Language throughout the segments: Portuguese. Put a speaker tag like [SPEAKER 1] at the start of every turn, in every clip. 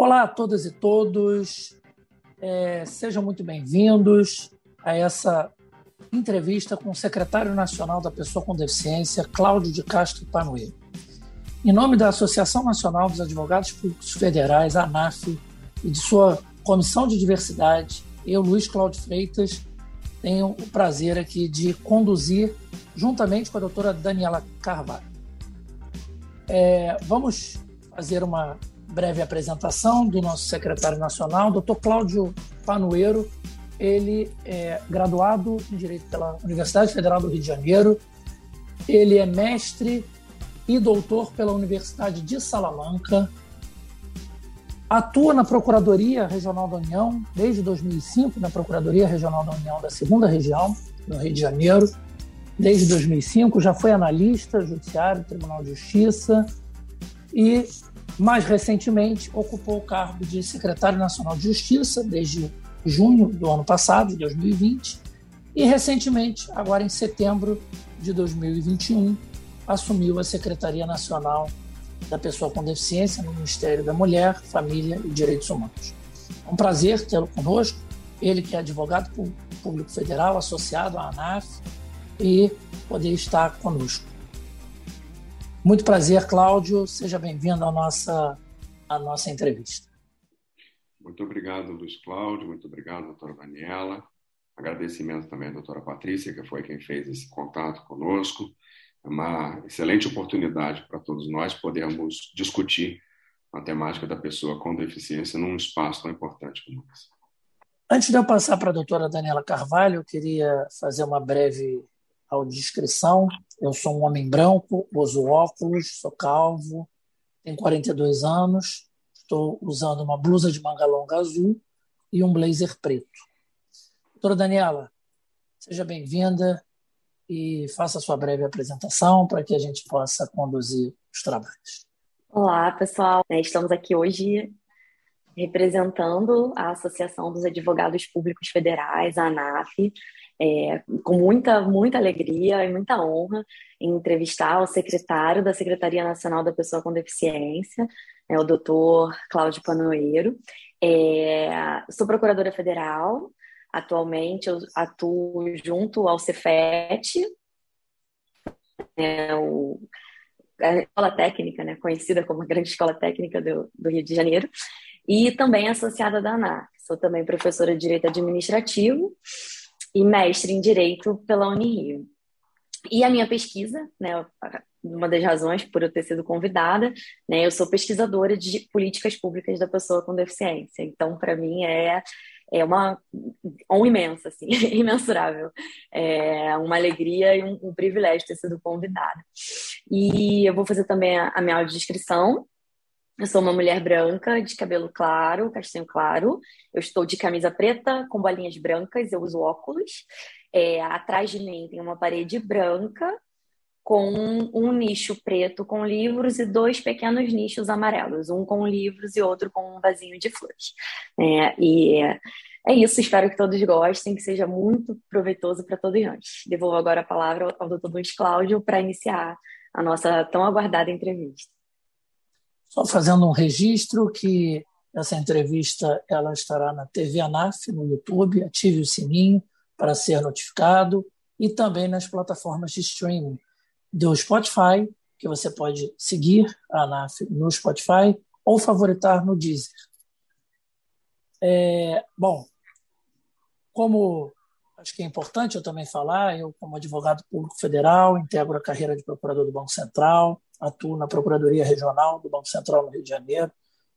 [SPEAKER 1] Olá a todas e todos, é, sejam muito bem-vindos a essa entrevista com o secretário nacional da Pessoa com Deficiência, Cláudio de Castro Panoeiro. Em nome da Associação Nacional dos Advogados Públicos Federais, ANAF, e de sua Comissão de Diversidade, eu, Luiz Cláudio Freitas, tenho o prazer aqui de conduzir, juntamente com a doutora Daniela Carvalho. É, vamos fazer uma breve apresentação do nosso secretário nacional, Dr. Cláudio Panueiro. Ele é graduado em Direito pela Universidade Federal do Rio de Janeiro. Ele é mestre e doutor pela Universidade de Salamanca. Atua na Procuradoria Regional da União desde 2005, na Procuradoria Regional da União da Segunda Região, no Rio de Janeiro. Desde 2005 já foi analista judiciário, Tribunal de Justiça e mais recentemente, ocupou o cargo de secretário nacional de Justiça desde junho do ano passado, de 2020, e recentemente, agora em setembro de 2021, assumiu a Secretaria Nacional da Pessoa com Deficiência no Ministério da Mulher, Família e Direitos Humanos. É um prazer tê-lo conosco, ele que é advogado público federal associado à ANAF e poder estar conosco. Muito prazer, Cláudio. Seja bem-vindo à nossa, à nossa entrevista.
[SPEAKER 2] Muito obrigado, Luiz Cláudio. Muito obrigado, doutora Daniela. Agradecimento também à doutora Patrícia, que foi quem fez esse contato conosco. É uma excelente oportunidade para todos nós podermos discutir a temática da pessoa com deficiência num espaço tão importante como esse.
[SPEAKER 1] Antes de eu passar para a doutora Daniela Carvalho, eu queria fazer uma breve audiodescrição. Eu sou um homem branco, uso óculos, sou calvo, tenho 42 anos, estou usando uma blusa de manga longa azul e um blazer preto. Doutora Daniela, seja bem-vinda e faça sua breve apresentação para que a gente possa conduzir os trabalhos.
[SPEAKER 3] Olá, pessoal. É, estamos aqui hoje representando a Associação dos Advogados Públicos Federais, a ANAF, é, com muita, muita alegria e muita honra em entrevistar o secretário da Secretaria Nacional da Pessoa com Deficiência, é, o doutor Cláudio Panoeiro. É, sou procuradora federal, atualmente eu atuo junto ao Cefet, é, o, a escola técnica, né, conhecida como a grande escola técnica do, do Rio de Janeiro, e também associada da ANAC. Sou também professora de Direito Administrativo e mestre em Direito pela Unirio. E a minha pesquisa, né, uma das razões por eu ter sido convidada, né, eu sou pesquisadora de políticas públicas da pessoa com deficiência. Então, para mim é é uma honra imensa, assim, imensurável. É uma alegria e um, um, privilégio ter sido convidada. E eu vou fazer também a, a minha audiodescrição, eu sou uma mulher branca, de cabelo claro, castanho claro. Eu estou de camisa preta com bolinhas brancas, eu uso óculos. É, atrás de mim tem uma parede branca com um nicho preto com livros e dois pequenos nichos amarelos, um com livros e outro com um vasinho de flores. É, e é isso, espero que todos gostem, que seja muito proveitoso para todos nós. Devolvo agora a palavra ao Dr. Luiz Cláudio para iniciar a nossa tão aguardada entrevista.
[SPEAKER 1] Só fazendo um registro que essa entrevista ela estará na TV ANAF, no YouTube, ative o sininho para ser notificado e também nas plataformas de streaming do Spotify, que você pode seguir a ANAF no Spotify ou favoritar no Deezer. É, bom, como acho que é importante eu também falar, eu como advogado público federal integro a carreira de procurador do Banco Central, atuo na Procuradoria Regional do Banco Central no Rio de Janeiro,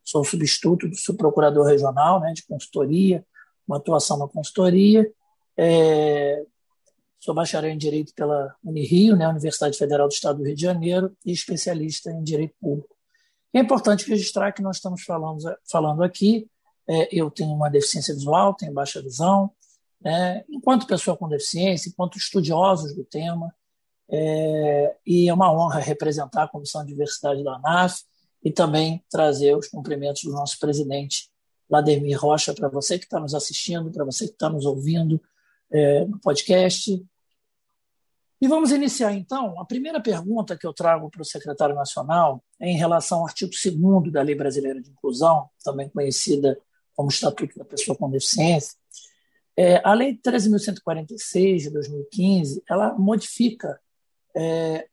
[SPEAKER 1] sou substituto do subprocurador regional né, de consultoria, uma atuação na consultoria, é, sou bacharel em Direito pela Unirio, né, Universidade Federal do Estado do Rio de Janeiro, e especialista em Direito Público. É importante registrar que nós estamos falando, falando aqui, é, eu tenho uma deficiência visual, tenho baixa visão, né, enquanto pessoa com deficiência, enquanto estudiosos do tema, é, e é uma honra representar a Comissão de Diversidade da ANAF e também trazer os cumprimentos do nosso presidente, Vladimir Rocha, para você que está nos assistindo, para você que está nos ouvindo é, no podcast. E vamos iniciar então. A primeira pergunta que eu trago para o secretário nacional é em relação ao artigo 2 da Lei Brasileira de Inclusão, também conhecida como Estatuto da Pessoa com Deficiência. É, a Lei 13.146 de 2015 ela modifica é,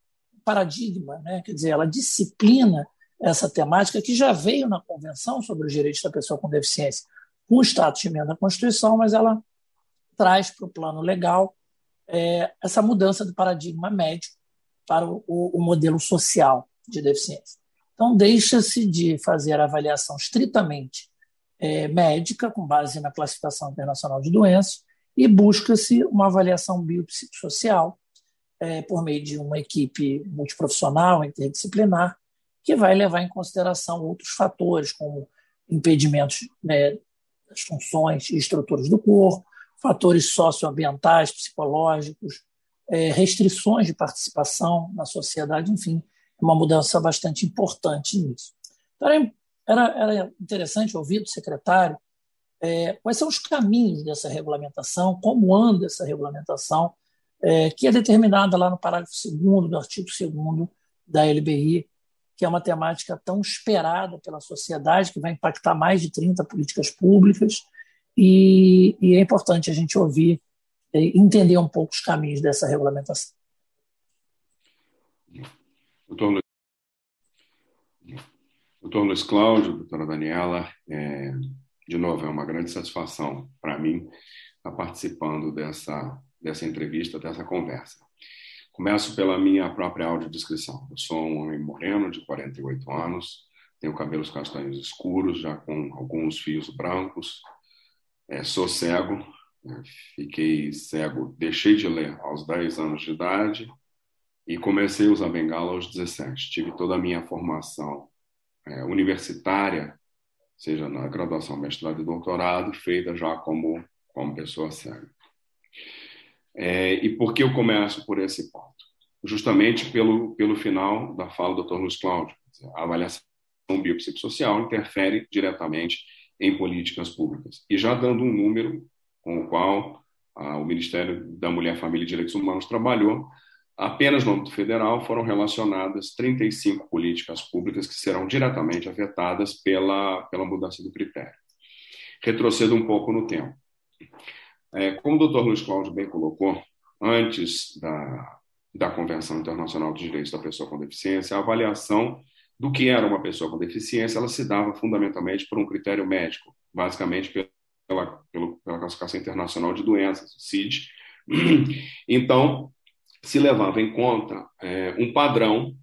[SPEAKER 1] paradigma, né? quer dizer, ela disciplina essa temática que já veio na Convenção sobre os Direitos da Pessoa com Deficiência com o status de emenda à Constituição, mas ela traz para o plano legal é, essa mudança do paradigma médico para o, o, modelo social de deficiência. Então, deixa-se de fazer a avaliação estritamente é, médica, com base na classificação internacional de doenças, e busca-se uma avaliação biopsicossocial é, por meio de uma equipe multiprofissional, interdisciplinar, que vai levar em consideração outros fatores, como impedimentos né, das funções e estruturas do corpo, fatores socioambientais, psicológicos, é, restrições de participação na sociedade, enfim, uma mudança bastante importante nisso. Então, era, era interessante ouvir do secretário é, quais são os caminhos dessa regulamentação, como anda essa regulamentação, é, que é determinada lá no parágrafo 2 do artigo 2 da LBI, que é uma temática tão esperada pela sociedade, que vai impactar mais de 30 políticas públicas, e, e é importante a gente ouvir e entender um pouco os caminhos dessa regulamentação.
[SPEAKER 2] Doutor Luiz, doutor Luiz Cláudio, doutora Daniela, é, de novo, é uma grande satisfação para mim estar participando dessa, dessa entrevista, dessa conversa. Começo pela minha própria audiodescrição. Eu sou um homem moreno, de 48 anos, tenho cabelos castanhos escuros, já com alguns fios brancos, é, sou cego, né? fiquei cego, deixei de ler aos 10 anos de idade e comecei a usar bengala aos 17. Tive toda a minha formação é, universitária, seja na graduação, mestrado e doutorado, feita já como, como pessoa cega. É, e por que eu começo por esse ponto? Justamente pelo, pelo final da fala do Dr. Luiz Cláudio. A avaliação biopsicossocial interfere diretamente em políticas públicas. E já dando um número com o qual ah, o Ministério da Mulher, Família e Direitos Humanos trabalhou, apenas no âmbito federal foram relacionadas 35 políticas públicas que serão diretamente afetadas pela, pela mudança do critério. Retrocedo um pouco no tempo. É, como o doutor Luiz Cláudio bem colocou, antes da, da Convenção Internacional dos Direitos da Pessoa com Deficiência, a avaliação do que era uma pessoa com deficiência, ela se dava fundamentalmente por um critério médico, basicamente pela, pela classificação internacional de doenças, CID. Então, se levava em conta é, um padrão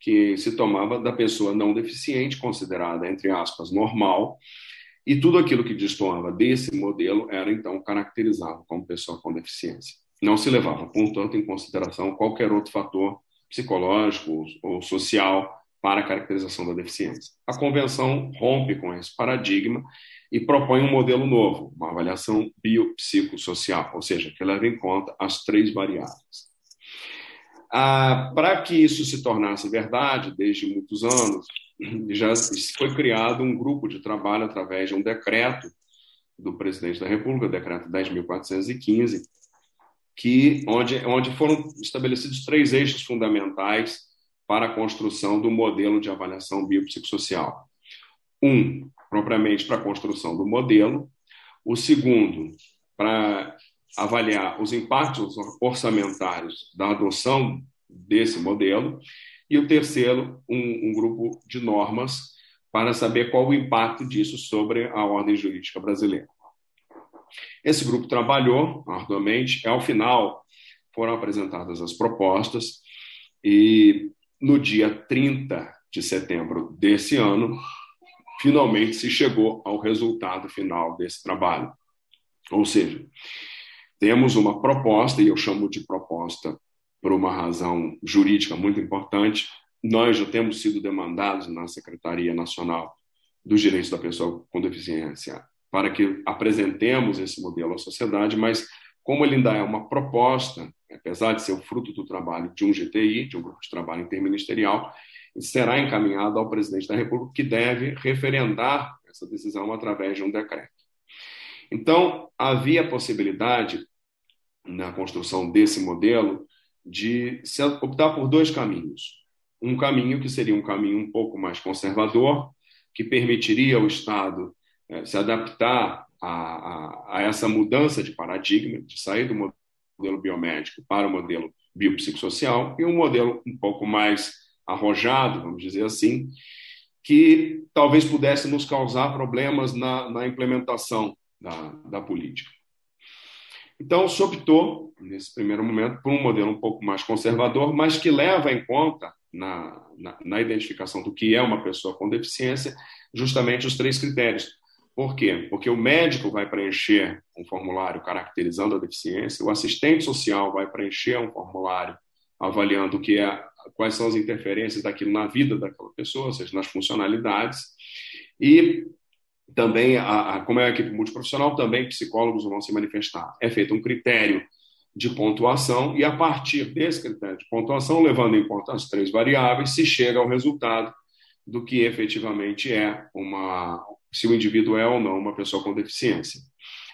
[SPEAKER 2] que se tomava da pessoa não deficiente, considerada, entre aspas, normal, e tudo aquilo que destoava desse modelo era, então, caracterizado como pessoa com deficiência. Não se levava, portanto, em consideração qualquer outro fator psicológico ou social para a caracterização da deficiência. A convenção rompe com esse paradigma e propõe um modelo novo, uma avaliação biopsicossocial, ou seja, que leva em conta as três variáveis. Ah, para que isso se tornasse verdade, desde muitos anos, já foi criado um grupo de trabalho através de um decreto do presidente da República, o decreto 10.415, que onde, onde foram estabelecidos três eixos fundamentais para a construção do modelo de avaliação biopsicossocial. Um, propriamente para a construção do modelo. O segundo, para avaliar os impactos orçamentários da adoção desse modelo. E o terceiro, um, um grupo de normas para saber qual o impacto disso sobre a ordem jurídica brasileira. Esse grupo trabalhou arduamente, ao final foram apresentadas as propostas e no dia 30 de setembro desse ano, finalmente se chegou ao resultado final desse trabalho. Ou seja, temos uma proposta, e eu chamo de proposta por uma razão jurídica muito importante. Nós já temos sido demandados na Secretaria Nacional dos Direitos da Pessoa com Deficiência para que apresentemos esse modelo à sociedade, mas como ele ainda é uma proposta, apesar de ser o fruto do trabalho de um GTI, de um grupo de trabalho interministerial, será encaminhado ao presidente da República, que deve referendar essa decisão através de um decreto. Então, havia a possibilidade, na construção desse modelo, de optar por dois caminhos. Um caminho que seria um caminho um pouco mais conservador, que permitiria ao Estado eh, se adaptar a, a, a, essa mudança de paradigma, de sair do modelo biomédico para o modelo biopsicossocial, e um modelo um pouco mais arrojado, vamos dizer assim, que talvez pudesse nos causar problemas na, na implementação da, da política. Então, se optou, nesse primeiro momento, por um modelo um pouco mais conservador, mas que leva em conta, na, na, na identificação do que é uma pessoa com deficiência, justamente os três critérios. Por quê? Porque o médico vai preencher um formulário caracterizando a deficiência, o assistente social vai preencher um formulário avaliando o que é, quais são as interferências daquilo na vida daquela pessoa, ou seja, nas funcionalidades, e também, a, a, como é a equipe multiprofissional, também psicólogos vão se manifestar. É feito um critério de pontuação e, a partir desse critério de pontuação, levando em conta as três variáveis, se chega ao resultado do que efetivamente é uma, se o indivíduo é ou não uma pessoa com deficiência.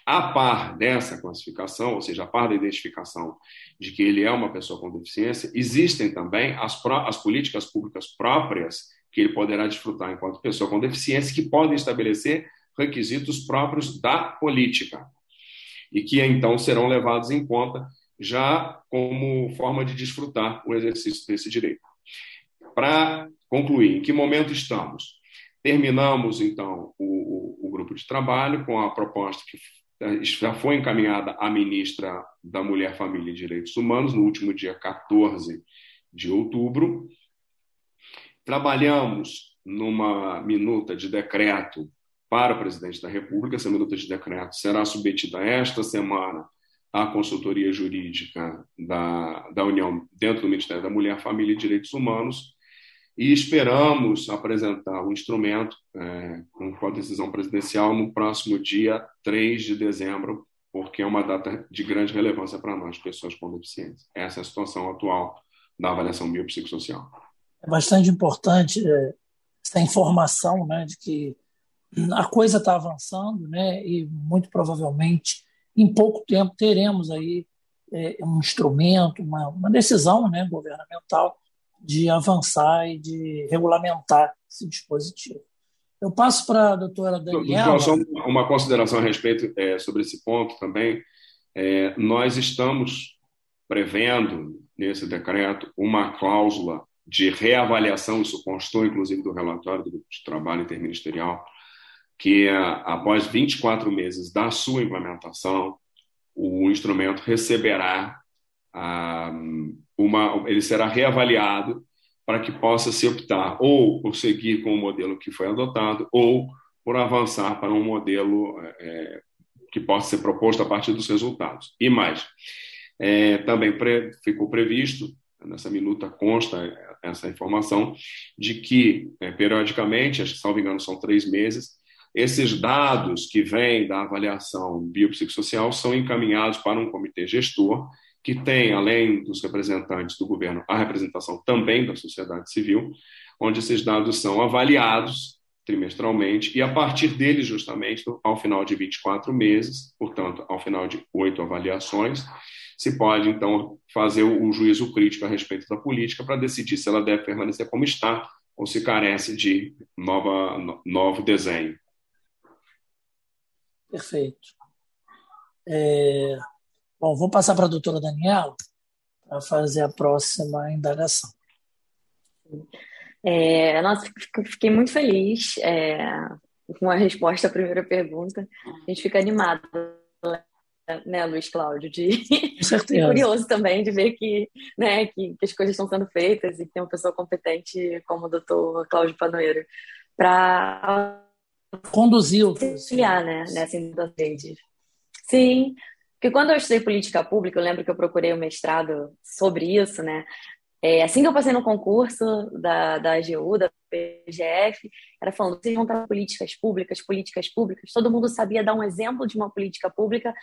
[SPEAKER 2] A par dessa classificação, ou seja, a par da identificação de que ele é uma pessoa com deficiência, existem também as, as políticas públicas próprias que ele poderá desfrutar enquanto pessoa com deficiência, que podem estabelecer requisitos próprios da política e que então serão levados em conta já como forma de desfrutar o exercício desse direito. Para concluir, em que momento estamos? Terminamos, então, o, o, grupo de trabalho com a proposta que já foi encaminhada à ministra da Mulher, Família e Direitos Humanos no último dia 14 de outubro. Trabalhamos numa minuta de decreto para o presidente da República. Essa minuta de decreto será submetida esta semana à consultoria jurídica da, da União dentro do Ministério da Mulher, Família e Direitos Humanos e esperamos apresentar o instrumento é, com a decisão presidencial no próximo dia 3 de dezembro, porque é uma data de grande relevância para nós, pessoas com deficiência. Essa é a situação atual da avaliação biopsicossocial.
[SPEAKER 1] É bastante importante é, essa informação né, de que a coisa está avançando né, e muito provavelmente em pouco tempo teremos aí é, um instrumento, uma, uma decisão né, governamental de avançar e de regulamentar esse dispositivo. Eu passo para a doutora Daniela.
[SPEAKER 2] Só uma consideração a respeito é, sobre esse ponto também. É, nós estamos prevendo nesse decreto uma cláusula de reavaliação, isso constou inclusive do relatório do de trabalho interministerial, que após 24 meses da sua implementação, o instrumento receberá ah, uma, ele será reavaliado para que possa se optar ou por seguir com o modelo que foi adotado ou por avançar para um modelo é, que possa ser proposto a partir dos resultados. E mais, é, também pre, ficou previsto, nessa minuta consta essa informação, de que, é, periodicamente, acho que, salvo engano, são três meses, esses dados que vêm da avaliação biopsicossocial são encaminhados para um comitê gestor que tem, além dos representantes do governo, a representação também da sociedade civil, onde esses dados são avaliados trimestralmente e, a partir deles, justamente, ao final de 24 meses, portanto, ao final de oito avaliações, se pode, então, fazer o juízo crítico a respeito da política para decidir se ela deve permanecer como está ou se carece de nova, novo desenho.
[SPEAKER 1] Perfeito. É, Bom, vou passar para a doutora Daniela para fazer a próxima indagação.
[SPEAKER 3] É, nossa, fiquei muito feliz é, com a resposta à primeira pergunta. A gente fica animado, né, Luiz Cláudio? De... curioso também de ver que, né, que, que, as coisas estão sendo feitas e que tem uma pessoa competente como o doutor Cláudio Panoeiro para
[SPEAKER 1] conduzir o
[SPEAKER 3] né, nessa rede. Sim, porque quando eu estudei política pública, eu lembro que eu procurei um mestrado sobre isso, né? É, assim que eu passei no concurso da, da AGU, da PGF, era falando, vocês vão para políticas públicas, políticas públicas. Todo mundo sabia dar um exemplo de uma política pública,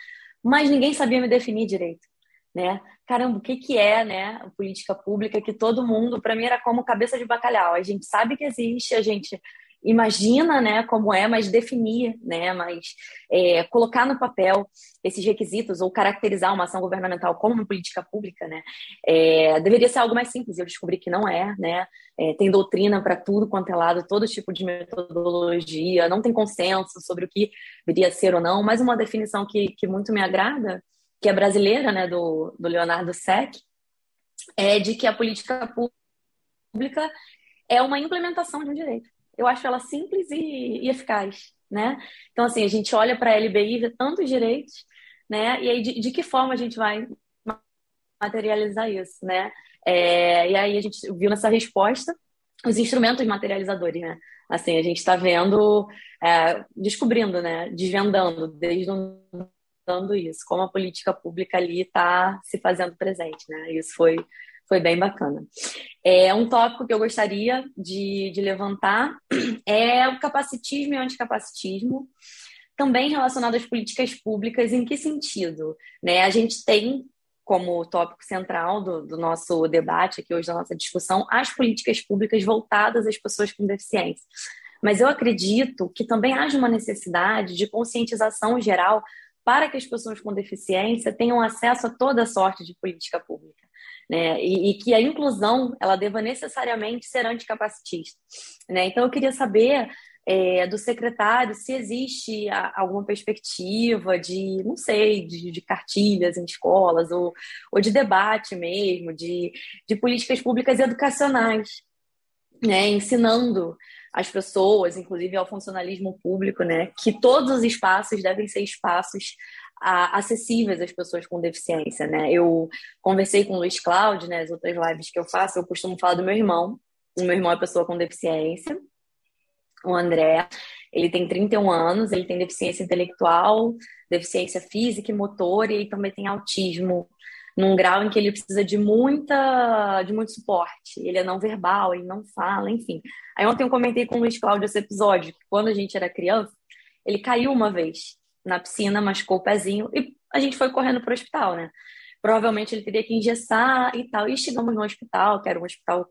[SPEAKER 3] mas ninguém sabia me definir direito. Né? Caramba, o que, que é né, a política pública que todo mundo, para mim, era como cabeça de bacalhau. A gente sabe que existe, a gente imagina, né, como é, mas definir, né, mas é, colocar no papel esses requisitos ou caracterizar uma ação governamental como uma política pública, né, é, deveria ser algo mais simples. Eu descobri que não é, né, é, tem doutrina para tudo quanto é lado, todo tipo de metodologia, não tem consenso sobre o que deveria ser ou não, mas uma definição que, que muito me agrada, que é brasileira, né, do, do Leonardo Seck, é de que a política pública é uma implementação de um direito eu acho ela simples e, e eficaz, né? Então, assim, a gente olha para a LBI, tantos direitos, né? E aí, de, de, que forma a gente vai materializar isso, né? É, e aí a gente viu nessa resposta os instrumentos materializadores, né? Assim, a gente está vendo, é, descobrindo, né? Desvendando, desvendando isso, como a política pública ali está se fazendo presente, né? Isso foi foi bem bacana. É, um tópico que eu gostaria de, de levantar é o capacitismo e o anticapacitismo, também relacionado às políticas públicas, em que sentido? Né? A gente tem como tópico central do, do, nosso debate aqui hoje, da nossa discussão, as políticas públicas voltadas às pessoas com deficiência. Mas eu acredito que também haja uma necessidade de conscientização geral para que as pessoas com deficiência tenham acesso a toda sorte de política pública né? E, e, que a inclusão ela deva necessariamente ser anticapacitista. Né? Então, eu queria saber é, do secretário se existe alguma perspectiva de, não sei, de, de cartilhas em escolas ou, ou de debate mesmo, de, de políticas públicas educacionais, né? ensinando as pessoas, inclusive ao funcionalismo público, né, que todos os espaços devem ser espaços acessíveis às pessoas com deficiência, né? Eu conversei com o Luiz Cláudio, né, as outras lives que eu faço, eu costumo falar do meu irmão. O meu irmão é pessoa com deficiência, o André. Ele tem 31 anos, ele tem deficiência intelectual, deficiência física e motor, e também tem autismo num grau em que ele precisa de muita de muito suporte. Ele é não verbal, ele não fala, enfim. Aí ontem eu comentei com o Luiz Cláudio esse episódio, que quando a gente era criança, ele caiu uma vez na piscina, machucou o pezinho e a gente foi correndo para o hospital, né? Provavelmente ele teria que engessar e tal. E chegamos no hospital, que era um hospital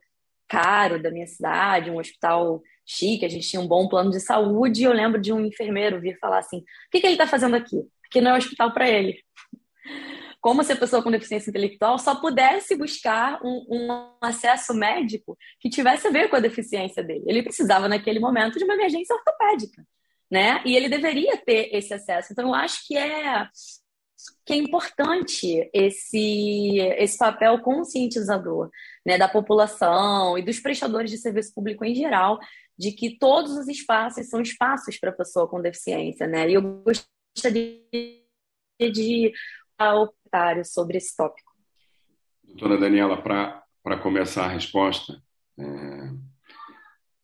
[SPEAKER 3] caro da minha cidade, um hospital chique, a gente tinha um bom plano de saúde. E eu lembro de um enfermeiro vir falar assim: o que, que ele está fazendo aqui? Porque não é hospital para ele. Como se a pessoa com deficiência intelectual só pudesse buscar um, um, acesso médico que tivesse a ver com a deficiência dele. Ele precisava, naquele momento, de uma emergência ortopédica né? E ele deveria ter esse acesso. Então, eu acho que é que é importante esse, esse papel conscientizador né, da população e dos prestadores de serviço público em geral, de que todos os espaços são espaços para a pessoa com deficiência. Né? E eu gostaria de falar sobre esse tópico.
[SPEAKER 2] Doutora Daniela, para começar a resposta, é,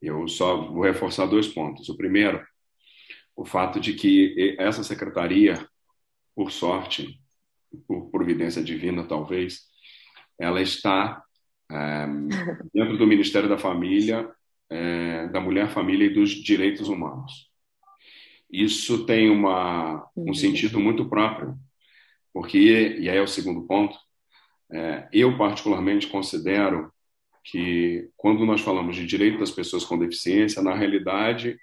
[SPEAKER 2] eu só vou reforçar dois pontos. O primeiro o fato de que essa secretaria, por sorte, por providência divina talvez, ela está é, dentro do Ministério da Família, é, da Mulher, Família e dos Direitos Humanos. Isso tem uma, um uhum. sentido muito próprio, porque, e aí é o segundo ponto, é, eu particularmente considero que quando nós falamos de direito das pessoas com deficiência, na realidade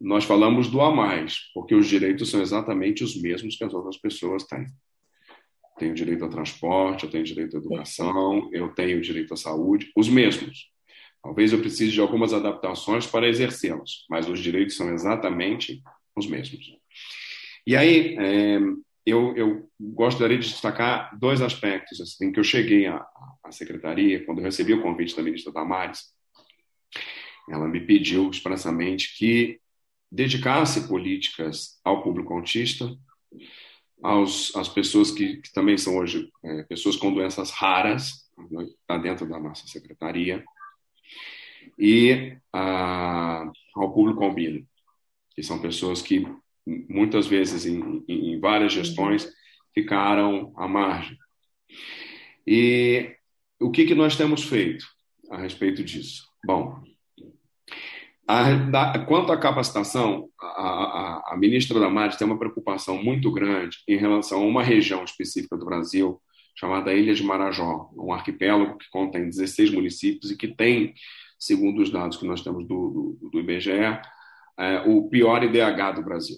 [SPEAKER 2] nós falamos do a mais, porque os direitos são exatamente os mesmos que as outras pessoas têm. Tenho direito ao transporte, eu tenho direito à educação, eu tenho direito à saúde, os mesmos. Talvez eu precise de algumas adaptações para exercê-los, mas os direitos são exatamente os mesmos. E aí, é, eu, eu, gostaria de destacar dois aspectos assim, que eu cheguei à, à secretaria, quando eu recebi o convite da ministra Damares, ela me pediu expressamente que dedicasse políticas ao público autista, aos, às pessoas que, que também são hoje é, pessoas com doenças raras, está né, dentro da nossa secretaria, e a, ao público albino, que são pessoas que muitas vezes em, em várias gestões ficaram à margem. E o que, que nós temos feito a respeito disso? Bom, a, da, quanto à capacitação, a, a, a, ministra Damares tem uma preocupação muito grande em relação a uma região específica do Brasil, chamada Ilha de Marajó, um arquipélago que contém 16 municípios e que tem, segundo os dados que nós temos do, do, do IBGE, é, o pior IDH do Brasil.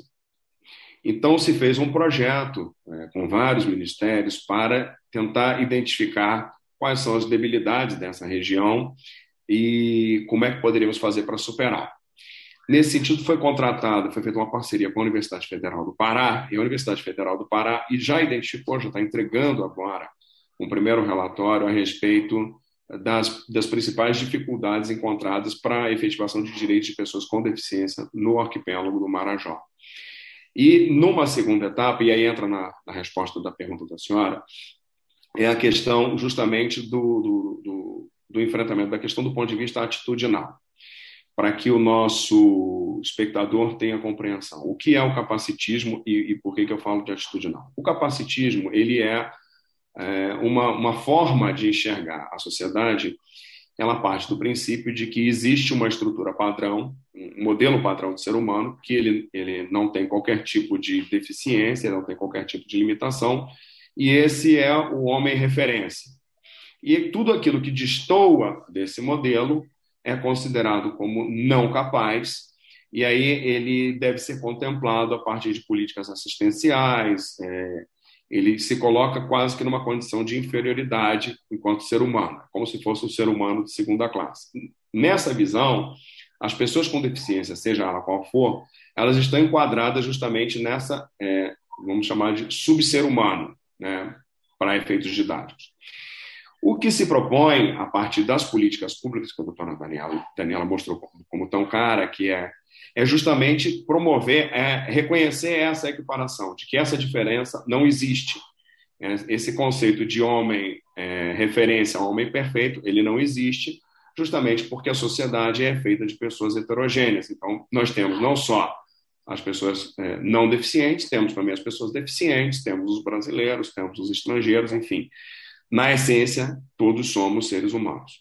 [SPEAKER 2] Então, se fez um projeto é, com vários ministérios para tentar identificar quais são as debilidades dessa região e como é que poderíamos fazer para superar. Nesse sentido, foi contratada, foi feita uma parceria com a Universidade Federal do Pará, e a Universidade Federal do Pará e já identificou, já está entregando agora um primeiro relatório a respeito das, das principais dificuldades encontradas para a efetivação de direitos de pessoas com deficiência no arquipélago do Marajó. E numa segunda etapa, e aí entra na, na resposta da pergunta da senhora, é a questão justamente do, do, do, do enfrentamento da questão do ponto de vista atitudinal para que o nosso espectador tenha compreensão. O que é o capacitismo e, e por que, que eu falo de atitudinal? O capacitismo ele é, é uma, uma forma de enxergar a sociedade. Ela parte do princípio de que existe uma estrutura padrão, um modelo padrão de ser humano, que ele, ele não tem qualquer tipo de deficiência, não tem qualquer tipo de limitação, e esse é o homem referência. E tudo aquilo que destoa desse modelo é considerado como não capaz, e aí ele deve ser contemplado a partir de políticas assistenciais, é, ele se coloca quase que numa condição de inferioridade enquanto ser humano, como se fosse um ser humano de segunda classe. Nessa visão, as pessoas com deficiência, seja ela qual for, elas estão enquadradas justamente nessa, é, vamos chamar de subser humano, né, para efeitos didáticos. O que se propõe, a partir das políticas públicas, que a doutora Daniela, Daniela mostrou como, tão cara, que é, é justamente promover, é, reconhecer essa equiparação, de que essa diferença não existe. É, esse conceito de homem é, referência a homem perfeito, ele não existe, justamente porque a sociedade é feita de pessoas heterogêneas. Então, nós temos não só as pessoas é, não deficientes, temos também as pessoas deficientes, temos os brasileiros, temos os estrangeiros, enfim na essência, todos somos seres humanos.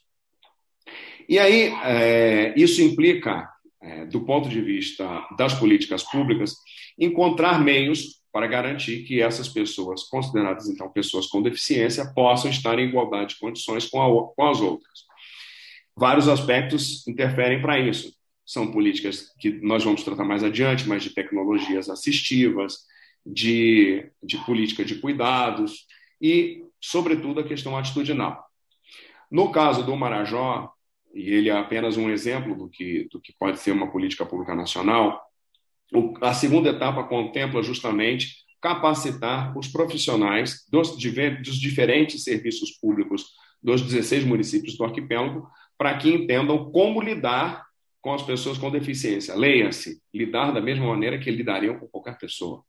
[SPEAKER 2] E aí, é, isso implica, é, do ponto de vista das políticas públicas, encontrar meios para garantir que essas pessoas, consideradas então pessoas com deficiência, possam estar em igualdade de condições com, a, com as outras. Vários aspectos interferem para isso. São políticas que nós vamos tratar mais adiante, mas de tecnologias assistivas, de, de política de cuidados, e sobretudo a questão atitudinal. No caso do Marajó, e ele é apenas um exemplo do que, do que pode ser uma política pública nacional, a segunda etapa contempla justamente capacitar os profissionais dos, dos diferentes serviços públicos dos 16 municípios do arquipélago para que entendam como lidar com as pessoas com deficiência. Leia-se, lidar da mesma maneira que lidariam com qualquer pessoa.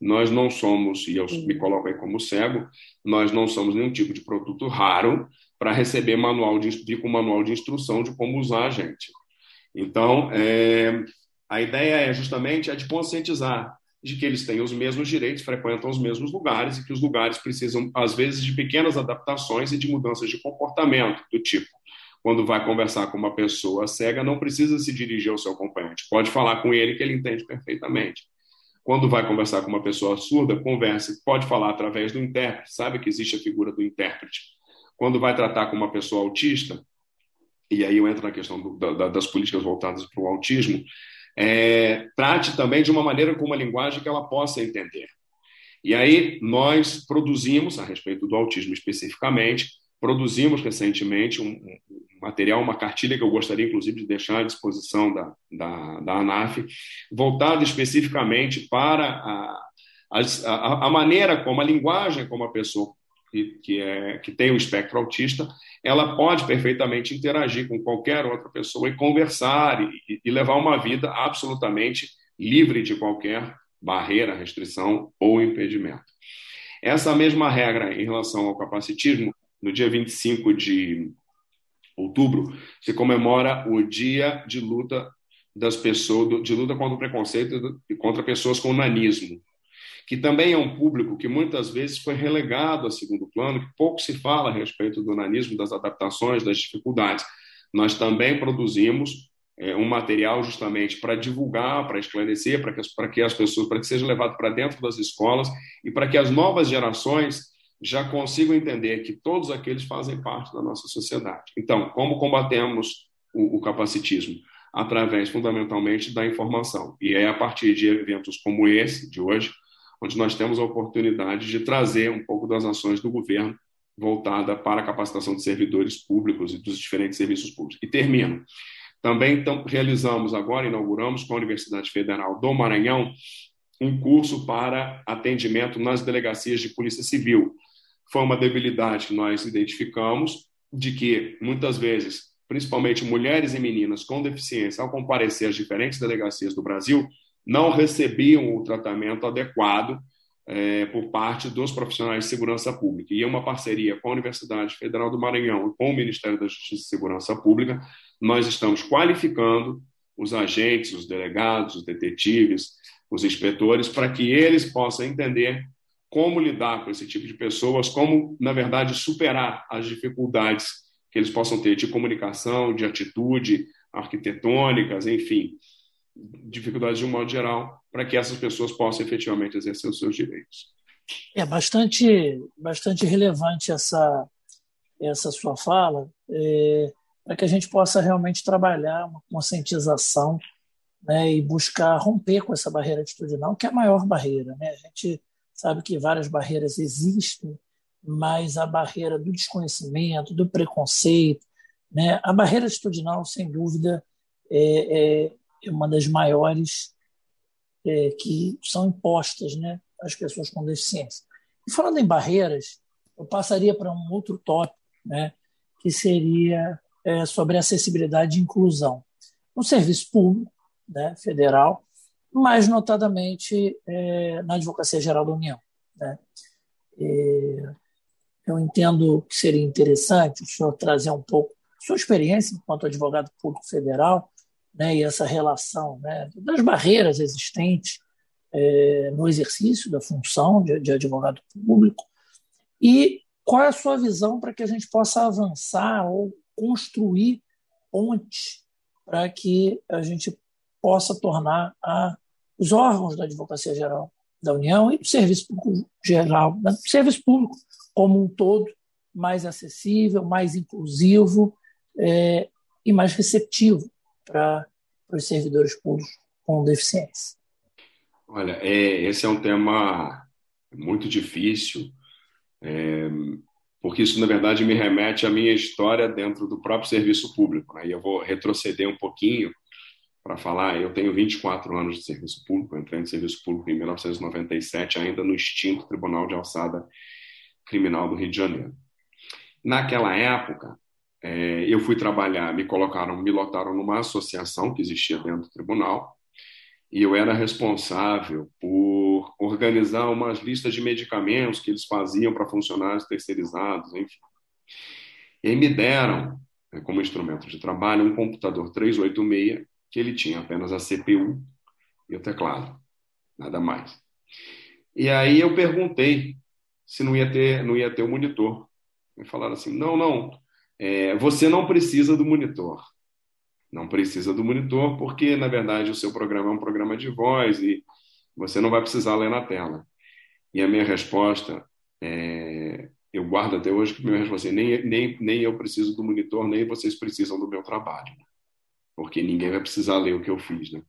[SPEAKER 2] Nós não somos, e eu me coloco aí como cego, nós não somos nenhum tipo de produto raro para receber manual de, com manual de instrução de como usar a gente. Então, é, a ideia é justamente a de conscientizar de que eles têm os mesmos direitos, frequentam os mesmos lugares e que os lugares precisam, às vezes, de pequenas adaptações e de mudanças de comportamento, do tipo, quando vai conversar com uma pessoa cega, não precisa se dirigir ao seu acompanhante, pode falar com ele que ele entende perfeitamente. Quando vai conversar com uma pessoa surda, converse, pode falar através do intérprete, sabe que existe a figura do intérprete. Quando vai tratar com uma pessoa autista, e aí eu entro na questão do, da, das políticas voltadas para o autismo, é, trate também de uma maneira com uma linguagem que ela possa entender. E aí nós produzimos, a respeito do autismo especificamente, produzimos recentemente um, material, uma cartilha que eu gostaria, inclusive, de deixar à disposição da, da, da ANAF, voltada especificamente para a, a, a, maneira como, a linguagem como a pessoa que, que, é, que tem o espectro autista, ela pode perfeitamente interagir com qualquer outra pessoa e conversar e, e levar uma vida absolutamente livre de qualquer barreira, restrição ou impedimento. Essa mesma regra em relação ao capacitismo, no dia 25 de outubro, se comemora o Dia de Luta das pessoas, de luta contra o preconceito e contra pessoas com nanismo, que também é um público que muitas vezes foi relegado a segundo plano, que pouco se fala a respeito do nanismo, das adaptações, das dificuldades. Nós também produzimos é, um material justamente para divulgar, para esclarecer, para que, para que as pessoas, para que seja levado para dentro das escolas e para que as novas gerações já consigo entender que todos aqueles fazem parte da nossa sociedade. Então, como combatemos o, o capacitismo? através fundamentalmente da informação. E é a partir de eventos como esse, de hoje, onde nós temos a oportunidade de trazer um pouco das ações do governo voltada para a capacitação de servidores públicos e dos diferentes serviços públicos. E termino. Também então, realizamos agora, inauguramos com a Universidade Federal do Maranhão, um curso para atendimento nas delegacias de Polícia Civil. Foi uma debilidade que nós identificamos de que, muitas vezes, principalmente mulheres e meninas com deficiência, ao comparecer às diferentes delegacias do Brasil, não recebiam o tratamento adequado é, por parte dos profissionais de segurança pública. E uma parceria com a Universidade Federal do Maranhão e com o Ministério da Justiça e Segurança Pública, nós estamos qualificando os agentes, os delegados, os detetives, os inspetores, para que eles possam entender como lidar com esse tipo de pessoas, como, na verdade, superar as dificuldades que eles possam ter de comunicação, de atitude, arquitetônicas, enfim, dificuldades de um modo geral, para que essas pessoas possam efetivamente exercer os seus direitos.
[SPEAKER 1] É bastante, bastante relevante essa, essa sua fala, é, para que a gente possa realmente trabalhar uma conscientização né, e buscar romper com essa barreira atitudinal, que é a maior barreira. Né? A gente sabe que várias barreiras existem, mas a barreira do desconhecimento, do preconceito, né? a barreira atitudinal, sem dúvida, é, é uma das maiores é, que são impostas né, às pessoas com deficiência. E falando em barreiras, eu passaria para um outro tópico, né, que seria é, sobre acessibilidade e inclusão. No serviço público, né, federal, mais notadamente é, na Advocacia Geral da União. Né? eu entendo que seria interessante o senhor trazer um pouco sua experiência enquanto advogado público federal né, e essa relação né, das barreiras existentes é, no exercício da função de, de advogado público e qual é a sua visão para que a gente possa avançar ou construir pontes para que a gente possa tornar a, os órgãos da Advocacia Geral da União e do Serviço Público Geral, do Serviço Público como um todo, mais acessível, mais inclusivo é, e mais receptivo para os servidores públicos com deficiência.
[SPEAKER 2] Olha, é, esse é um tema muito difícil, é, porque isso, na verdade, me remete à minha história dentro do próprio serviço público. Né? E eu vou retroceder um pouquinho para falar, eu tenho 24 anos de serviço público, entrei no serviço público em 1997, ainda no extinto Tribunal de Alçada Criminal do Rio de Janeiro. Naquela época, é, eu fui trabalhar, me colocaram, me lotaram numa associação que existia dentro do tribunal, e eu era responsável por organizar umas listas de medicamentos que eles faziam para funcionários terceirizados, enfim. E me deram, né, como instrumento de trabalho, um computador 386 que ele tinha apenas a CPU e o teclado, nada mais. E aí eu perguntei se não ia ter, não ia ter o monitor. Me falaram assim: não, não, é, você não precisa do monitor. Não precisa do monitor, porque na verdade o seu programa é um programa de voz e você não vai precisar ler na tela. E a minha resposta, é, eu guardo até hoje que minha resposta é: nem, nem, nem eu preciso do monitor, nem vocês precisam do meu trabalho porque ninguém vai precisar ler o que eu fiz, né?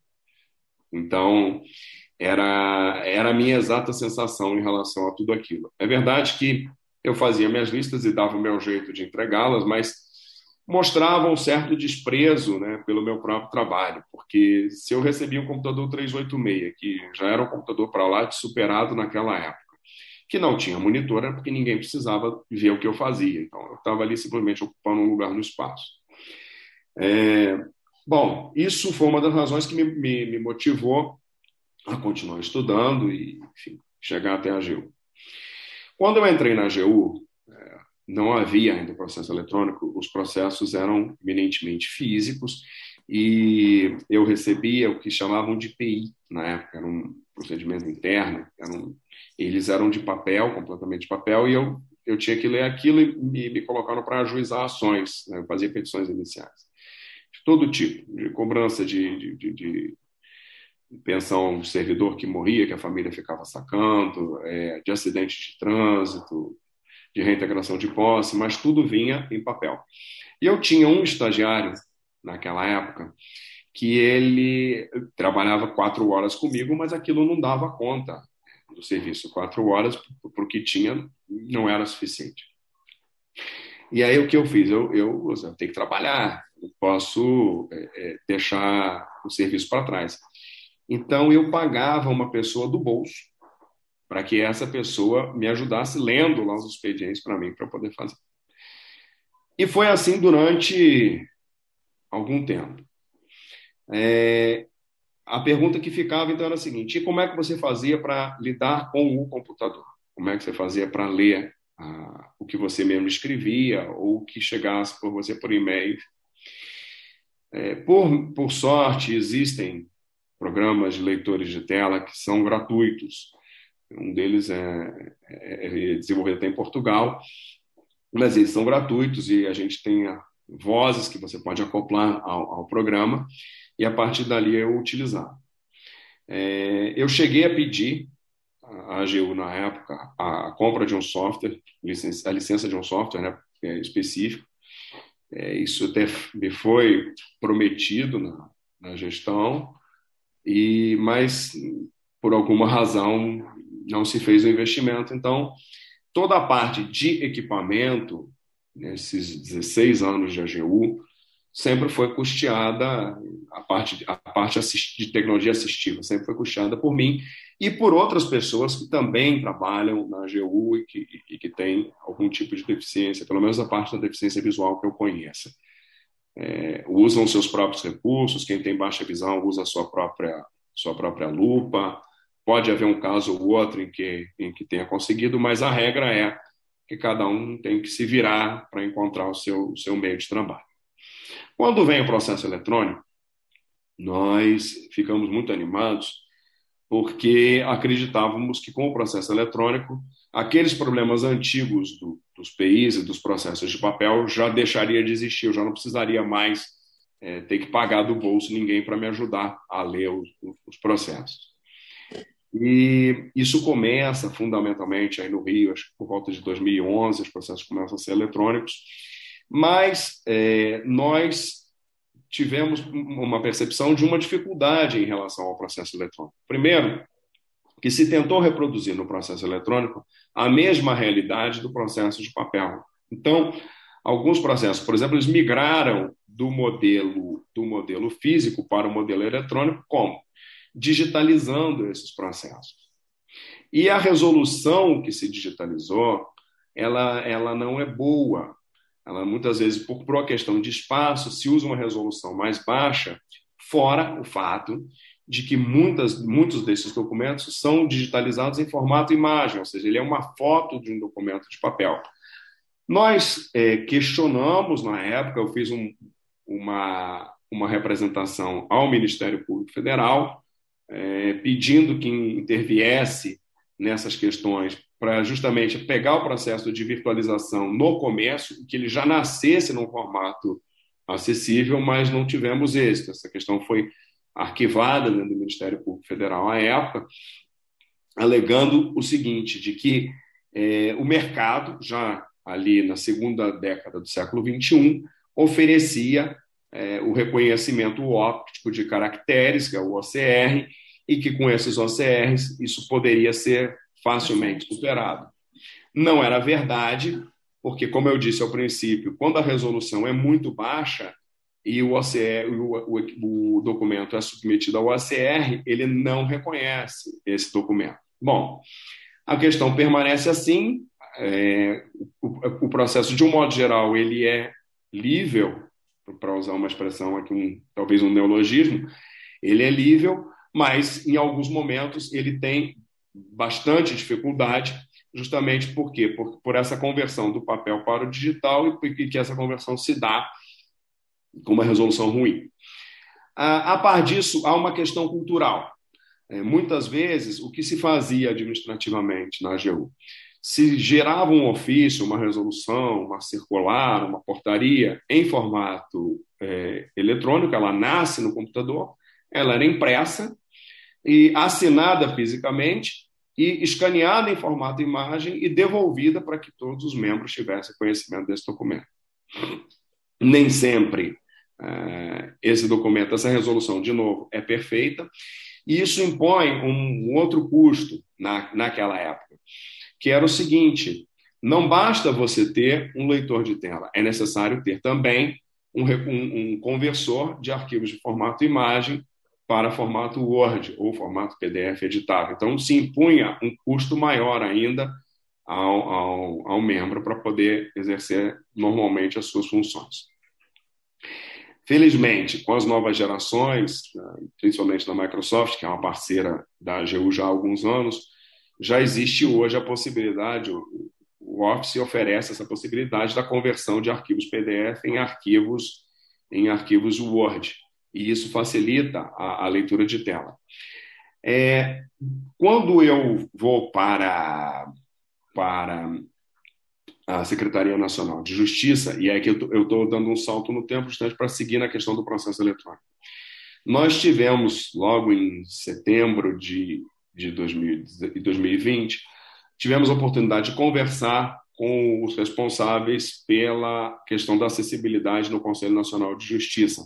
[SPEAKER 2] Então, era, era a minha exata sensação em relação a tudo aquilo. É verdade que eu fazia minhas listas e dava o meu jeito de entregá-las, mas mostrava um certo desprezo né, pelo meu próprio trabalho, porque se eu recebia um computador 386, que já era um computador para lá de superado naquela época, que não tinha monitor, era porque ninguém precisava ver o que eu fazia. Então, eu estava ali simplesmente ocupando um lugar no espaço. É, Bom, isso foi uma das razões que me, me, me motivou a continuar estudando e, enfim, chegar até a AGU. Quando eu entrei na AGU, é, não havia ainda processo eletrônico, os processos eram eminentemente físicos e eu recebia o que chamavam de PI na época, era um procedimento interno, eram, eles eram de papel, completamente de papel, e eu, eu tinha que ler aquilo e me, me colocaram para ajuizar ações, né, eu fazia petições iniciais todo tipo, de cobrança de, de, de, de pensão de servidor que morria, que a família ficava sacando, é, de acidente de trânsito, de reintegração de posse, mas tudo vinha em papel. E eu tinha um estagiário naquela época que ele trabalhava quatro horas comigo, mas aquilo não dava conta do serviço. Quatro horas para o que tinha não era suficiente. E aí o que eu fiz? Eu, eu, eu tenho que trabalhar, posso é, é, deixar o serviço para trás. Então eu pagava uma pessoa do bolso para que essa pessoa me ajudasse lendo lá os expedientes para mim para poder fazer. E foi assim durante algum tempo. É, a pergunta que ficava então era a seguinte: como é que você fazia para lidar com o computador? Como é que você fazia para ler ah, o que você mesmo escrevia ou que chegasse por você por e-mail? É, por, por sorte, existem programas de leitores de tela que são gratuitos. Um deles é, é, é desenvolvido até em Portugal, mas eles são gratuitos e a gente tem vozes que você pode acoplar ao, ao programa e a partir dali eu utilizar. É, eu cheguei a pedir à AGU na época a compra de um software, a licença de um software né, é, específico. É, isso até me foi prometido na, na gestão, e mas por alguma razão não se fez o investimento. Então, toda a parte de equipamento, nesses 16 anos de AGU, sempre foi custeada, a parte, a parte de tecnologia assistiva sempre foi custeada por mim e por outras pessoas que também trabalham na AGU e que, e que têm algum tipo de deficiência, pelo menos a parte da deficiência visual que eu conheça. É, usam seus próprios recursos, quem tem baixa visão usa a sua própria, sua própria lupa, pode haver um caso ou outro em que, em que tenha conseguido, mas a regra é que cada um tem que se virar para encontrar o seu, o seu meio de trabalho. Quando vem o processo eletrônico, nós ficamos muito animados porque acreditávamos que com o processo eletrônico, aqueles problemas antigos do, dos PIs e dos processos de papel já deixaria de existir, eu já não precisaria mais é, ter que pagar do bolso ninguém para me ajudar a ler os, os, processos. E isso começa fundamentalmente aí no Rio, acho que por volta de 2011, os processos começam a ser eletrônicos, mas é, nós tivemos uma percepção de uma dificuldade em relação ao processo eletrônico. Primeiro, que se tentou reproduzir no processo eletrônico a mesma realidade do processo de papel. Então, alguns processos, por exemplo, eles migraram do modelo do modelo físico para o modelo eletrônico como digitalizando esses processos. E a resolução que se digitalizou, ela, ela não é boa, ela muitas vezes, por, por uma questão de espaço, se usa uma resolução mais baixa, fora o fato de que muitas, muitos desses documentos são digitalizados em formato imagem, ou seja, ele é uma foto de um documento de papel. Nós é, questionamos na época, eu fiz um, uma, uma representação ao Ministério Público Federal, é, pedindo que interviesse nessas questões para justamente pegar o processo de virtualização no comércio, que ele já nascesse num formato acessível, mas não tivemos êxito. Essa questão foi arquivada dentro do Ministério Público Federal à época, alegando o seguinte, de que é, o mercado, já ali na segunda década do século XXI, oferecia é, o reconhecimento óptico de caracteres, que é o OCR, e que com esses OCRs isso poderia ser facilmente superado. Não era verdade, porque, como eu disse ao princípio, quando a resolução é muito baixa e o, OCR, o, o, o documento é submetido ao OCR, ele não reconhece esse documento. Bom, a questão permanece assim, é, o, o, processo, de um modo geral, ele é lível, para usar uma expressão aqui, um, talvez um neologismo, ele é lível, mas em alguns momentos ele tem bastante dificuldade, justamente por quê? Por, por essa conversão do papel para o digital e que essa conversão se dá com uma resolução ruim. A, a par disso, há uma questão cultural. É, muitas vezes, o que se fazia administrativamente na AGU? Se gerava um ofício, uma resolução, uma circular, uma portaria em formato é, eletrônico, ela nasce no computador, ela era impressa e assinada fisicamente e escaneada em formato imagem e devolvida para que todos os membros tivessem conhecimento desse documento. Nem sempre é, esse documento, essa resolução, de novo, é perfeita, e isso impõe um, outro custo na, naquela época, que era o seguinte: não basta você ter um leitor de tela, é necessário ter também um, um conversor de arquivos de formato imagem para formato Word ou formato PDF editável. Então, se impunha um custo maior ainda ao, ao, ao membro para poder exercer normalmente as suas funções. Felizmente, com as novas gerações, principalmente da Microsoft, que é uma parceira da AGU já há alguns anos, já existe hoje a possibilidade, o Office oferece essa possibilidade da conversão de arquivos PDF em arquivos em arquivos Word e isso facilita a, a leitura de tela. É, quando eu vou para para a Secretaria Nacional de Justiça, e é que eu estou dando um salto no tempo justamente para seguir na questão do processo eletrônico. Nós tivemos, logo em setembro de, de 2020, tivemos a oportunidade de conversar com os responsáveis pela questão da acessibilidade no Conselho Nacional de Justiça.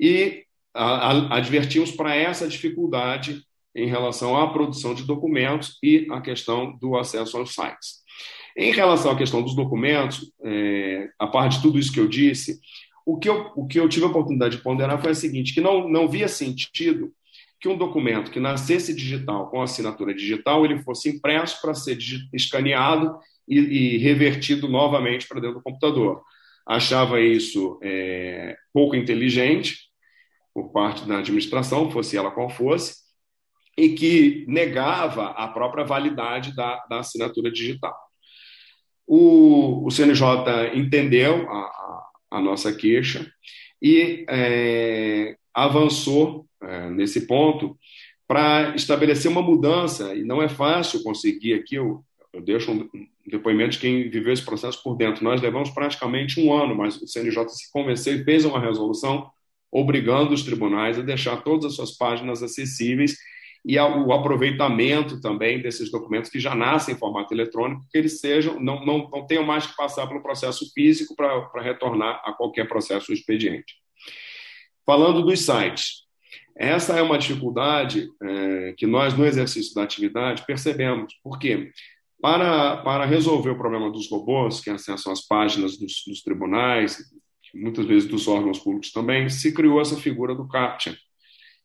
[SPEAKER 2] E advertimos para essa dificuldade em relação à produção de documentos e a questão do acesso aos sites. Em relação à questão dos documentos, é, a parte de tudo isso que eu disse, o que eu, o que eu tive a oportunidade de ponderar foi o seguinte, que não, não via sentido que um documento que nascesse digital, com assinatura digital, ele fosse impresso para ser escaneado e, e, revertido novamente para dentro do computador. Achava isso é, pouco inteligente por parte da administração, fosse ela qual fosse, e que negava a própria validade da, da assinatura digital. O, o CNJ entendeu a, a, a nossa queixa e é, avançou é, nesse ponto para estabelecer uma mudança, e não é fácil conseguir aqui, eu, eu deixo um, depoimento de quem viveu esse processo por dentro. Nós levamos praticamente um ano, mas o CNJ se convenceu e fez uma resolução obrigando os tribunais a deixar todas as suas páginas acessíveis e o aproveitamento também desses documentos que já nascem em formato eletrônico, que eles sejam, não, não, não tenham mais que passar pelo processo físico para retornar a qualquer processo expediente. Falando dos sites, essa é uma dificuldade é, que nós, no exercício da atividade, percebemos. Por quê? Para, para resolver o problema dos robôs, que acessam as páginas dos, dos tribunais, muitas vezes dos órgãos públicos também, se criou essa figura do CAPTCHA,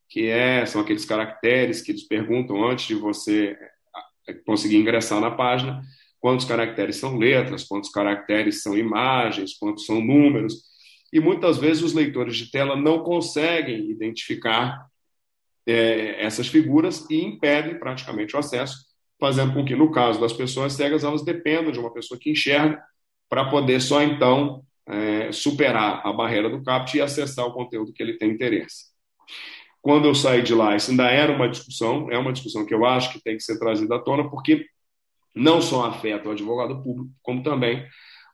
[SPEAKER 2] que é, são aqueles caracteres que eles perguntam antes de você eh, conseguir ingressar na página, quantos caracteres são letras, quantos caracteres são imagens, quantos são números. E muitas vezes os leitores de tela não conseguem identificar é, essas figuras e impedem praticamente o acesso, fazendo com que, no caso das pessoas cegas, elas dependam de uma pessoa que enxerga para poder só então é, superar a barreira do CAPT e acessar o conteúdo que ele tem interesse. Quando eu saí de lá, isso ainda era uma discussão, é uma discussão que eu acho que tem que ser trazida à tona, porque não só afeta o advogado público, como também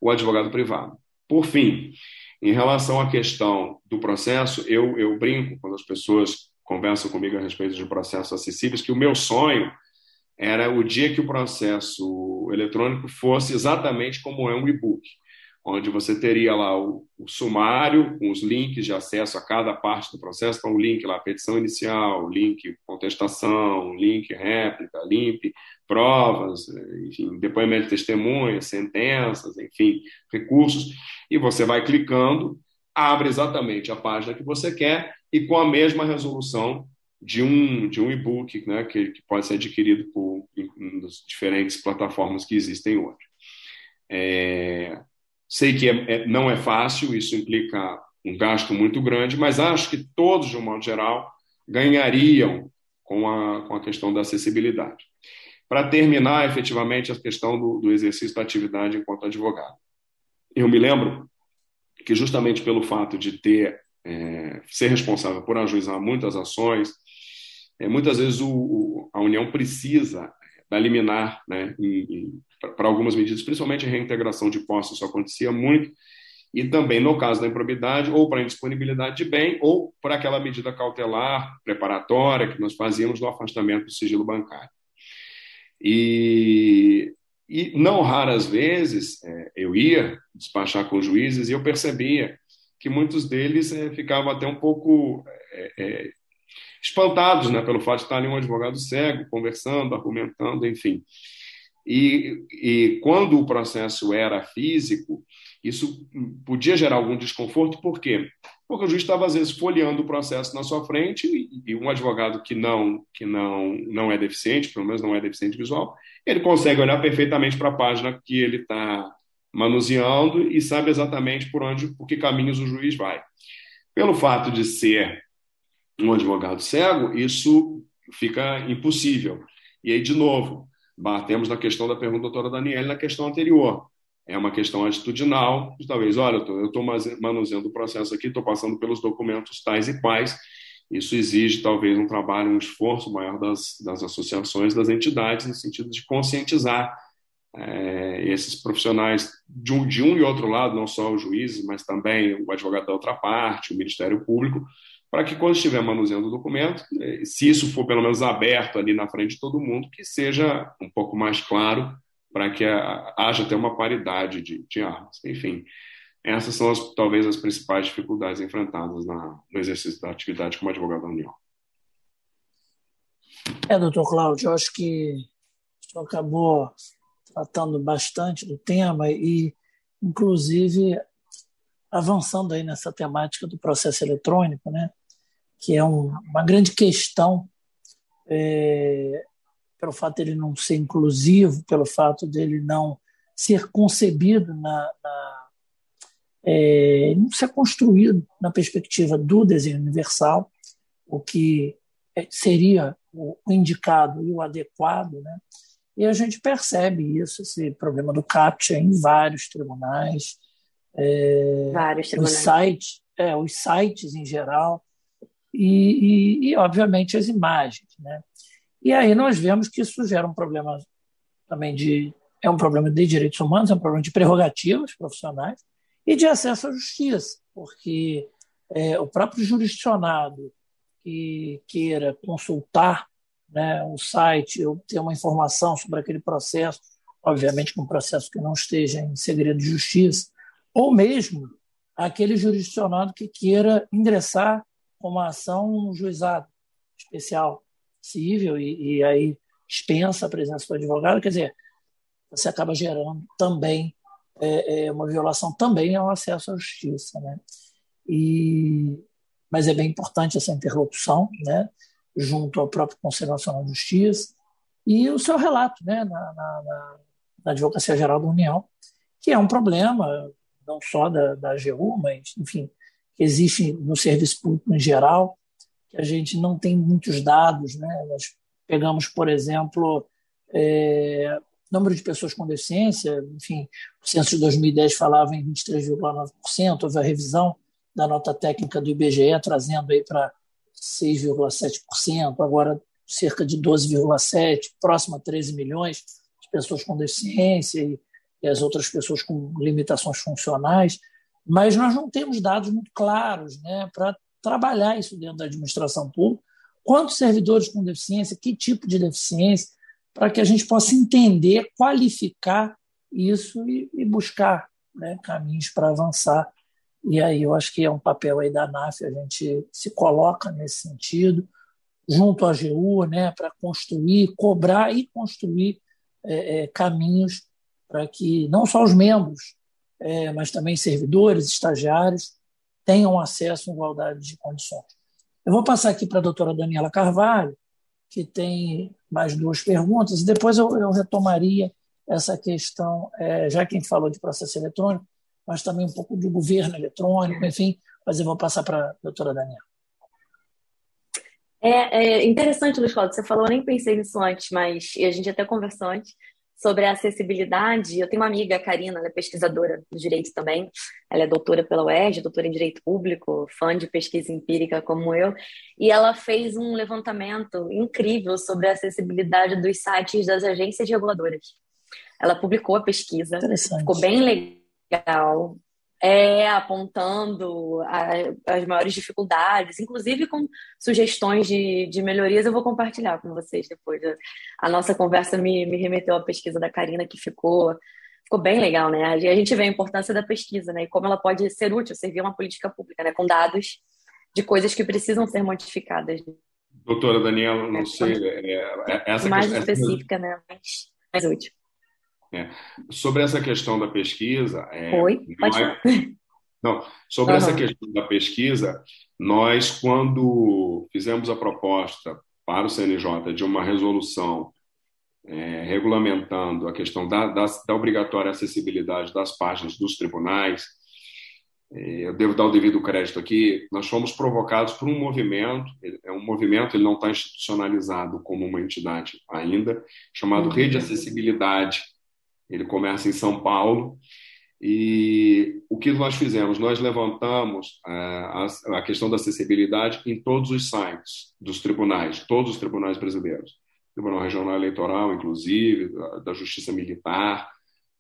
[SPEAKER 2] o advogado privado. Por fim, em relação à questão do processo, eu, eu brinco quando as pessoas conversam comigo a respeito de processos acessíveis, que o meu sonho era o dia que o processo eletrônico fosse exatamente como é um e-book onde você teria lá o, o, sumário com os links de acesso a cada parte do processo, então o link lá, petição inicial, link contestação, link réplica, link provas, enfim, depoimento de testemunhas, sentenças, enfim, recursos, e você vai clicando, abre exatamente a página que você quer e com a mesma resolução de um, de um e-book né, que, que pode ser adquirido por em, diferentes plataformas que existem hoje. É, Sei que é, é, não é fácil, isso implica um gasto muito grande, mas acho que todos, de um modo geral, ganhariam com a, com a questão da acessibilidade. Para terminar, efetivamente, a questão do, do exercício da atividade enquanto advogado. Eu me lembro que, justamente pelo fato de ter é, ser responsável por ajuizar muitas ações, é, muitas vezes o, o, a União precisa da liminar né, para algumas medidas, principalmente a reintegração de postos, isso acontecia muito, e também no caso da improbidade, ou para indisponibilidade de bem, ou para aquela medida cautelar preparatória que nós fazíamos do afastamento do sigilo bancário. E, e não raras vezes é, eu ia despachar com juízes e eu percebia que muitos deles é, ficavam até um pouco é, é, espantados né, pelo fato de estar ali um advogado cego, conversando, argumentando, enfim. E, e quando o processo era físico, isso podia gerar algum desconforto, por quê? Porque o juiz estava, às vezes, folheando o processo na sua frente e, e um advogado que não, que não, não é deficiente, pelo menos não é deficiente visual, ele consegue olhar perfeitamente para a página que ele está manuseando e sabe exatamente por onde, por que caminhos o juiz vai. Pelo fato de ser um advogado cego, isso fica impossível. E aí, de novo, batemos na questão da pergunta da doutora Daniela na questão anterior. É uma questão atitudinal, talvez, olha, eu estou manuseando o processo aqui, estou passando pelos documentos tais e quais. Isso exige, talvez, um trabalho, um esforço maior das, das associações, das entidades, no sentido de conscientizar é, esses profissionais de um, de um e outro lado, não só os juízes, mas também o advogado da outra parte, o Ministério Público, para que quando estiver manuseando o documento, eh, se isso for pelo menos aberto ali na frente de todo mundo, que seja um pouco mais claro para que haja até uma paridade de, de, armas. Enfim, essas são as, talvez as principais dificuldades enfrentadas na, no exercício da atividade como advogado da União.
[SPEAKER 1] É, doutor Cláudio, eu acho que o acabou tratando bastante do tema e, inclusive, avançando aí nessa temática do processo eletrônico, né? que é um, uma grande questão é, pelo fato dele não ser inclusivo, pelo fato dele não ser concebido na, na é, não ser construído na perspectiva do desenho universal, o que é, seria o indicado e o adequado, né? E a gente percebe isso, esse problema do CAPTCHA em vários tribunais,
[SPEAKER 3] é, vários tribunais.
[SPEAKER 1] Os sites, é, os sites em geral, e, e, e, obviamente, as imagens. Né? E aí nós vemos que isso gera um problema também de. É um problema de direitos humanos, é um problema de prerrogativas profissionais e de acesso à justiça, porque é, o próprio jurisdicionado que queira consultar né, um site ou ter uma informação sobre aquele processo, obviamente que um processo que não esteja em segredo de justiça, ou mesmo aquele jurisdicionado que queira ingressar com uma ação no juizado especial civil e, e aí dispensa a presença do advogado, quer dizer, você acaba gerando também é, é, uma violação também ao acesso à justiça, né? E mas é bem importante essa interlocução, né, junto ao próprio Conselho Nacional de Justiça e o seu relato, né, na, na, na Advocacia Geral da União, que é um problema não só da, da AGU, mas, enfim, que existe no serviço público em geral, que a gente não tem muitos dados. Né? Nós pegamos, por exemplo, é, número de pessoas com deficiência, enfim, o censo de 2010 falava em 23,9%, houve a revisão da nota técnica do IBGE, trazendo aí para 6,7%, agora cerca de 12,7%, próximo a 13 milhões de pessoas com deficiência e, e as outras pessoas com limitações funcionais mas nós não temos dados muito claros né, para trabalhar isso dentro da administração pública. Quantos servidores com deficiência, que tipo de deficiência, para que a gente possa entender, qualificar isso e, e buscar né, caminhos para avançar. E aí eu acho que é um papel aí da ANAF, a gente se coloca nesse sentido, junto à AGU, né, para construir, cobrar e construir é, é, caminhos para que não só os membros é, mas também servidores, estagiários, tenham acesso em igualdade de condições. Eu vou passar aqui para a doutora Daniela Carvalho, que tem mais duas perguntas, e depois eu, eu retomaria essa questão, é, já que a gente falou de processo eletrônico, mas também um pouco do governo eletrônico, enfim, mas eu vou passar para a doutora Daniela.
[SPEAKER 3] É, é, interessante, Luiz Cláudio, você falou, eu nem pensei nisso antes, mas a gente até conversou antes, sobre a acessibilidade. Eu tenho uma amiga, a Karina, ela é pesquisadora do direito também. Ela é doutora pela UERJ, doutora em direito público, fã de pesquisa empírica como eu, e ela fez um levantamento incrível sobre a acessibilidade dos sites das agências reguladoras. Ela publicou a pesquisa, ficou bem legal é, apontando a, as maiores dificuldades, inclusive com sugestões de, de melhorias. Eu vou compartilhar com vocês depois. A nossa conversa me, me remeteu à pesquisa da Karina, que ficou ficou bem legal, né? A gente vê a importância da pesquisa, né? E como ela pode ser útil, servir uma política pública, né? Com dados de coisas que precisam ser modificadas.
[SPEAKER 2] Doutora Daniela, não sei, é, é, essa
[SPEAKER 3] mais questão, específica, essa... né? Mais, mais útil.
[SPEAKER 2] É. Sobre essa questão da pesquisa.
[SPEAKER 3] É, Oi, pode nós...
[SPEAKER 2] Não, sobre uhum. essa questão da pesquisa, nós, quando fizemos a proposta para o CNJ de uma resolução é, regulamentando a questão da, da, da, obrigatória acessibilidade das páginas dos tribunais, é, eu devo dar o devido crédito aqui, nós fomos provocados por um movimento, é um movimento, ele não está institucionalizado como uma entidade ainda, chamado uhum. Rede Acessibilidade. Ele começa em São Paulo, e o que nós fizemos? Nós levantamos é, a, questão da acessibilidade em todos os sites dos tribunais, todos os tribunais brasileiros. Tribunal Regional Eleitoral, inclusive, da, da Justiça Militar.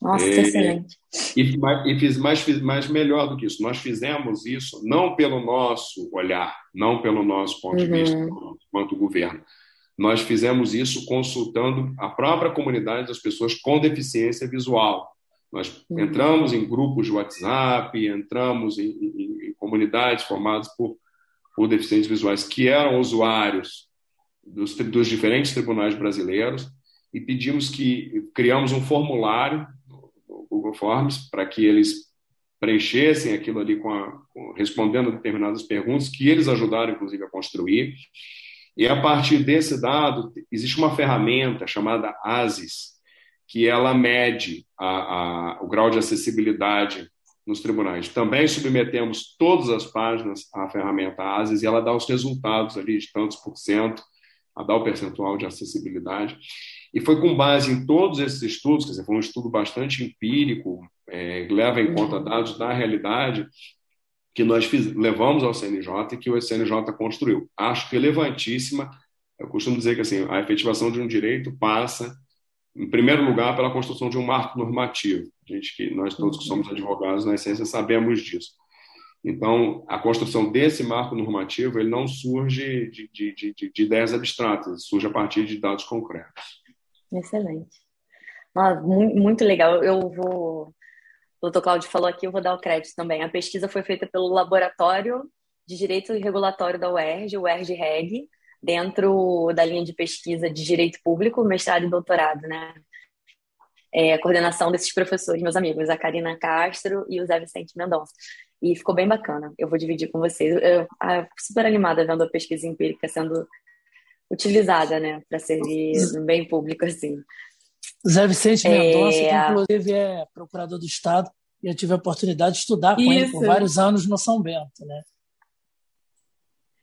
[SPEAKER 3] Nossa, é, excelente.
[SPEAKER 2] E, e fiz mais, fiz mais melhor do que isso. Nós fizemos isso não pelo nosso olhar, não pelo nosso ponto uhum. de vista quanto governo. Nós fizemos isso consultando a própria comunidade das pessoas com deficiência visual nós uhum. entramos em grupos de WhatsApp, entramos em, em, em comunidades formadas por, por, deficientes visuais que eram usuários dos, dos, diferentes tribunais brasileiros e pedimos que criamos um formulário no Google Forms para que eles preenchessem aquilo ali com, a, com respondendo a determinadas perguntas que eles ajudaram inclusive a construir e a partir desse dado existe uma ferramenta chamada ASIS que ela mede a, a, o grau de acessibilidade nos tribunais. Também submetemos todas as páginas à ferramenta ASIS e ela dá os resultados ali de tantos por cento, a dar o percentual de acessibilidade. E foi com base em todos esses estudos, quer dizer, foi um estudo bastante empírico, é, leva em conta dados da realidade, que nós fiz, levamos ao CNJ e que o CNJ construiu. Acho relevantíssima. Eu costumo dizer que assim, a efetivação de um direito passa em primeiro lugar, pela construção de um marco normativo. A gente que nós todos que somos advogados, na essência, sabemos disso. Então, a construção desse marco normativo ele não surge de, de, de, de ideias abstratas, surge a partir de dados concretos.
[SPEAKER 3] Excelente. muito legal. Eu vou. O doutor Cláudio falou aqui, eu vou dar o crédito também. A pesquisa foi feita pelo Laboratório de Direito Regulatório da UERJ, o UERJ-REG, dentro da linha de pesquisa de direito público, mestrado e doutorado, né? É, a coordenação desses professores, meus amigos, a Karina Castro e o Zé Vicente Mendonça. E ficou bem bacana. Eu vou dividir com vocês. Eu, eu super animada vendo a pesquisa empírica sendo utilizada, né, para servir no bem público assim.
[SPEAKER 1] Zé Vicente Mendonça, é... que inclusive é procurador do Estado, e eu tive a oportunidade de estudar com Isso. ele por vários anos no São Bento, né?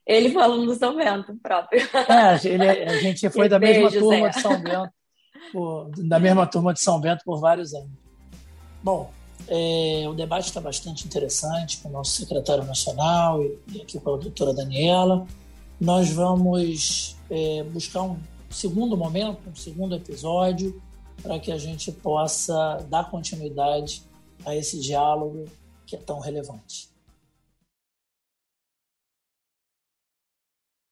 [SPEAKER 3] Ele foi aluno do São Bento próprio.
[SPEAKER 1] É, ele, a gente foi da mesma turma de São Bento, por, da mesma turma de São Bento por vários anos. Bom, é, o debate está bastante interessante com o nosso secretário nacional e, e aqui com a doutora Daniela. Nós vamos é, buscar um segundo momento, um segundo episódio, para que a gente possa dar continuidade a esse diálogo que é tão relevante.